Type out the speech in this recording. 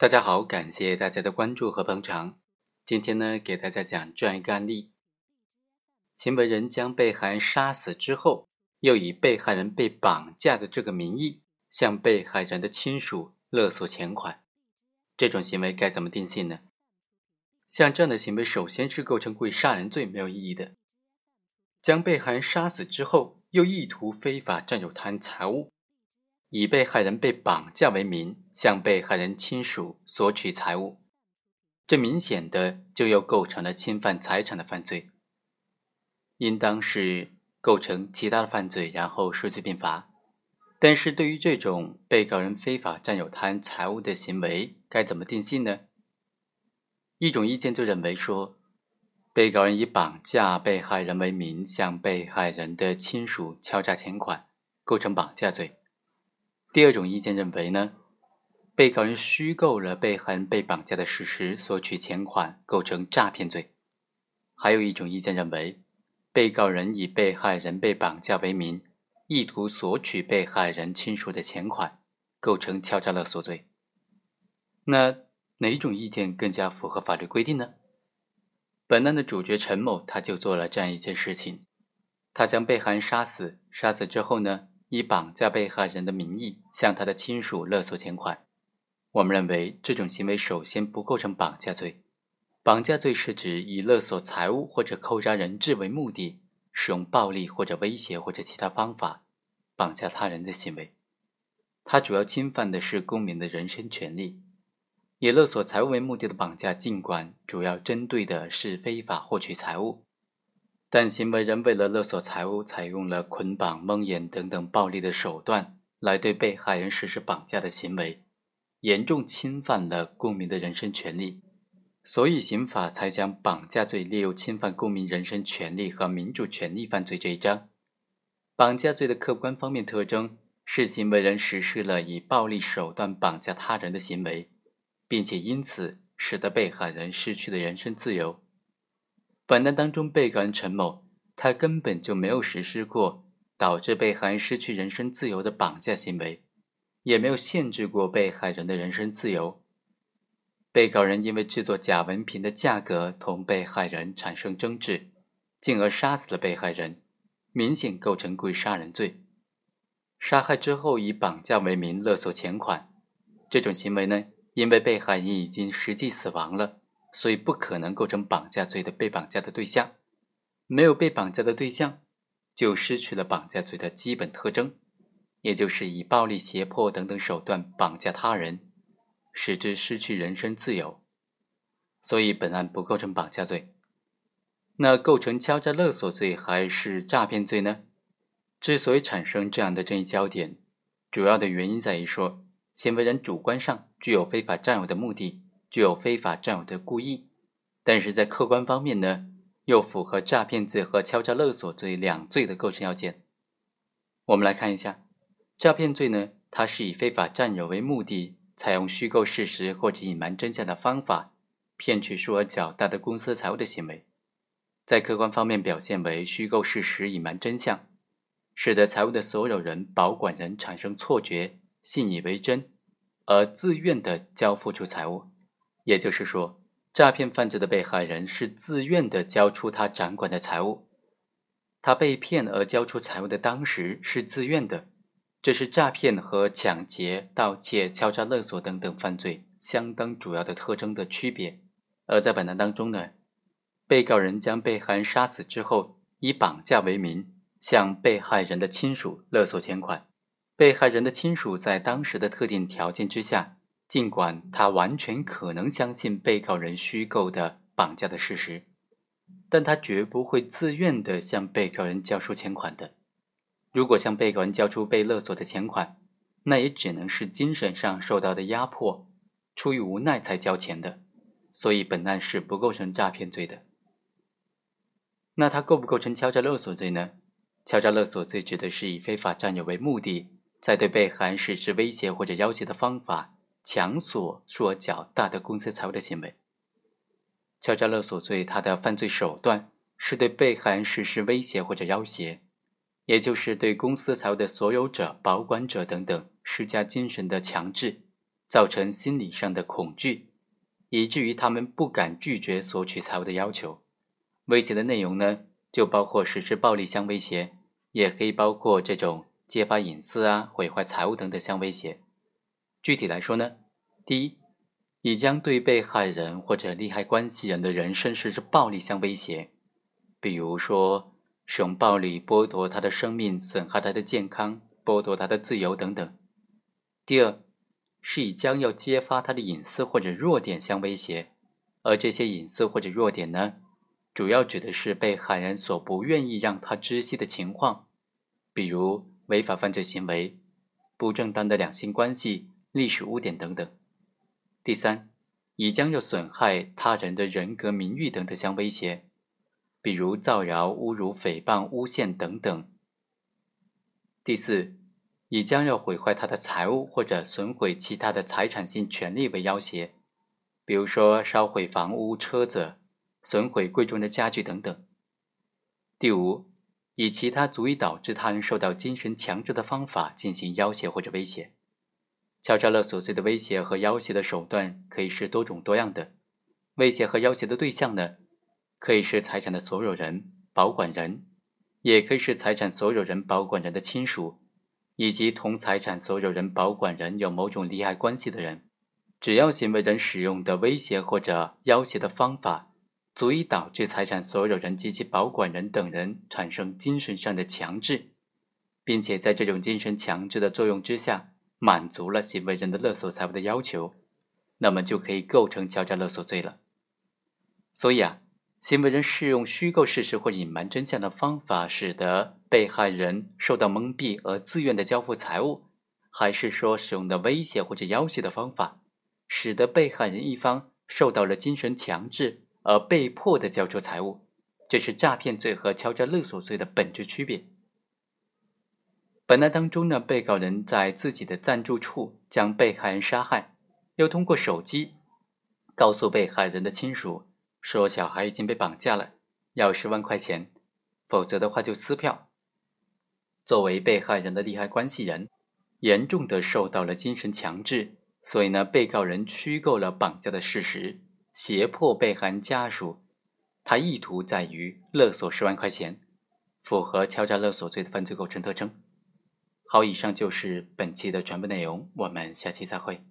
大家好，感谢大家的关注和捧场。今天呢，给大家讲这样一个案例：行为人将被害人杀死之后，又以被害人被绑架的这个名义，向被害人的亲属勒索钱款。这种行为该怎么定性呢？像这样的行为，首先是构成故意杀人罪，没有异议的。将被害人杀死之后，又意图非法占有他人财物。以被害人被绑架为名，向被害人亲属索取财物，这明显的就又构成了侵犯财产的犯罪，应当是构成其他的犯罪，然后数罪并罚。但是对于这种被告人非法占有他人财物的行为，该怎么定性呢？一种意见就认为说，被告人以绑架被害人为名，向被害人的亲属敲诈钱款，构成绑架罪。第二种意见认为呢，被告人虚构了被害人被绑架的事实，索取钱款，构成诈骗罪。还有一种意见认为，被告人以被害人被绑架为名，意图索取被害人亲属的钱款，构成敲诈勒索罪。那哪种意见更加符合法律规定呢？本案的主角陈某他就做了这样一件事情，他将被害人杀死，杀死之后呢？以绑架被害人的名义向他的亲属勒索钱款，我们认为这种行为首先不构成绑架罪。绑架罪是指以勒索财物或者扣押人质为目的，使用暴力或者威胁或者其他方法绑架他人的行为。它主要侵犯的是公民的人身权利。以勒索财物为目的的绑架，尽管主要针对的是非法获取财物。但行为人为了勒索财物，采用了捆绑、蒙眼等等暴力的手段来对被害人实施绑架的行为，严重侵犯了公民的人身权利，所以刑法才将绑架罪列入侵犯公民人身权利和民主权利犯罪这一章。绑架罪的客观方面特征是行为人实施了以暴力手段绑架他人的行为，并且因此使得被害人失去了人身自由。本案当中，被告人陈某，他根本就没有实施过导致被害人失去人身自由的绑架行为，也没有限制过被害人的人身自由。被告人因为制作假文凭的价格同被害人产生争执，进而杀死了被害人，明显构成故意杀人罪。杀害之后以绑架为名勒索钱款，这种行为呢，因为被害人已经实际死亡了。所以不可能构成绑架罪的被绑架的对象，没有被绑架的对象，就失去了绑架罪的基本特征，也就是以暴力、胁迫等等手段绑架他人，使之失去人身自由。所以本案不构成绑架罪。那构成敲诈勒索罪还是诈骗罪呢？之所以产生这样的争议焦点，主要的原因在于说，行为人主观上具有非法占有的目的。具有非法占有的故意，但是在客观方面呢，又符合诈骗罪和敲诈勒索罪两罪的构成要件。我们来看一下，诈骗罪呢，它是以非法占有为目的，采用虚构事实或者隐瞒真相的方法，骗取数额较大的公司财物的行为，在客观方面表现为虚构事实、隐瞒真相，使得财物的所有人、保管人产生错觉，信以为真，而自愿的交付出财物。也就是说，诈骗犯罪的被害人是自愿的交出他掌管的财物，他被骗而交出财物的当时是自愿的，这是诈骗和抢劫、盗窃、敲诈勒索等等犯罪相当主要的特征的区别。而在本案当中呢，被告人将被害人杀死之后，以绑架为名向被害人的亲属勒索钱款，被害人的亲属在当时的特定条件之下。尽管他完全可能相信被告人虚构的绑架的事实，但他绝不会自愿的向被告人交出钱款的。如果向被告人交出被勒索的钱款，那也只能是精神上受到的压迫，出于无奈才交钱的。所以本案是不构成诈骗罪的。那他构不构成敲诈勒索罪呢？敲诈勒索罪指的是以非法占有为目的，在对被害人实施威胁或者要挟的方法。强索数额较大的公司财物的行为，敲诈勒索罪，它的犯罪手段是对被害人实施威胁或者要挟，也就是对公司财物的所有者、保管者等等施加精神的强制，造成心理上的恐惧，以至于他们不敢拒绝索取财物的要求。威胁的内容呢，就包括实施暴力相威胁，也可以包括这种揭发隐私啊、毁坏财物等等相威胁。具体来说呢，第一，已将对被害人或者利害关系人的人身实施暴力相威胁，比如说使用暴力剥夺他的生命、损害他的健康、剥夺他的自由等等。第二，是以将要揭发他的隐私或者弱点相威胁，而这些隐私或者弱点呢，主要指的是被害人所不愿意让他知悉的情况，比如违法犯罪行为、不正当的两性关系、历史污点等等。第三，以将要损害他人的人格名誉等等相威胁，比如造谣、侮辱、诽谤、诬陷等等。第四。以将要毁坏他的财物或者损毁其他的财产性权利为要挟，比如说烧毁房屋、车子、损毁贵重的家具等等。第五，以其他足以导致他人受到精神强制的方法进行要挟或者威胁。敲诈勒索罪的威胁和要挟的手段可以是多种多样的。威胁和要挟的对象呢，可以是财产的所有人、保管人，也可以是财产所有人、保管人的亲属。以及同财产所有人、保管人有某种利害关系的人，只要行为人使用的威胁或者要挟的方法，足以导致财产所有人及其保管人等人产生精神上的强制，并且在这种精神强制的作用之下，满足了行为人的勒索财物的要求，那么就可以构成敲诈勒索罪了。所以啊。行为人使用虚构事实或隐瞒真相的方法，使得被害人受到蒙蔽而自愿的交付财物，还是说使用的威胁或者要挟的方法，使得被害人一方受到了精神强制而被迫的交出财物，这是诈骗罪和敲诈勒索罪的本质区别。本案当中呢，被告人在自己的暂住处将被害人杀害，又通过手机告诉被害人的亲属。说小孩已经被绑架了，要十万块钱，否则的话就撕票。作为被害人的利害关系人，严重的受到了精神强制，所以呢，被告人虚构了绑架的事实，胁迫被害人家属，他意图在于勒索十万块钱，符合敲诈勒索罪的犯罪构成特征。好，以上就是本期的全部内容，我们下期再会。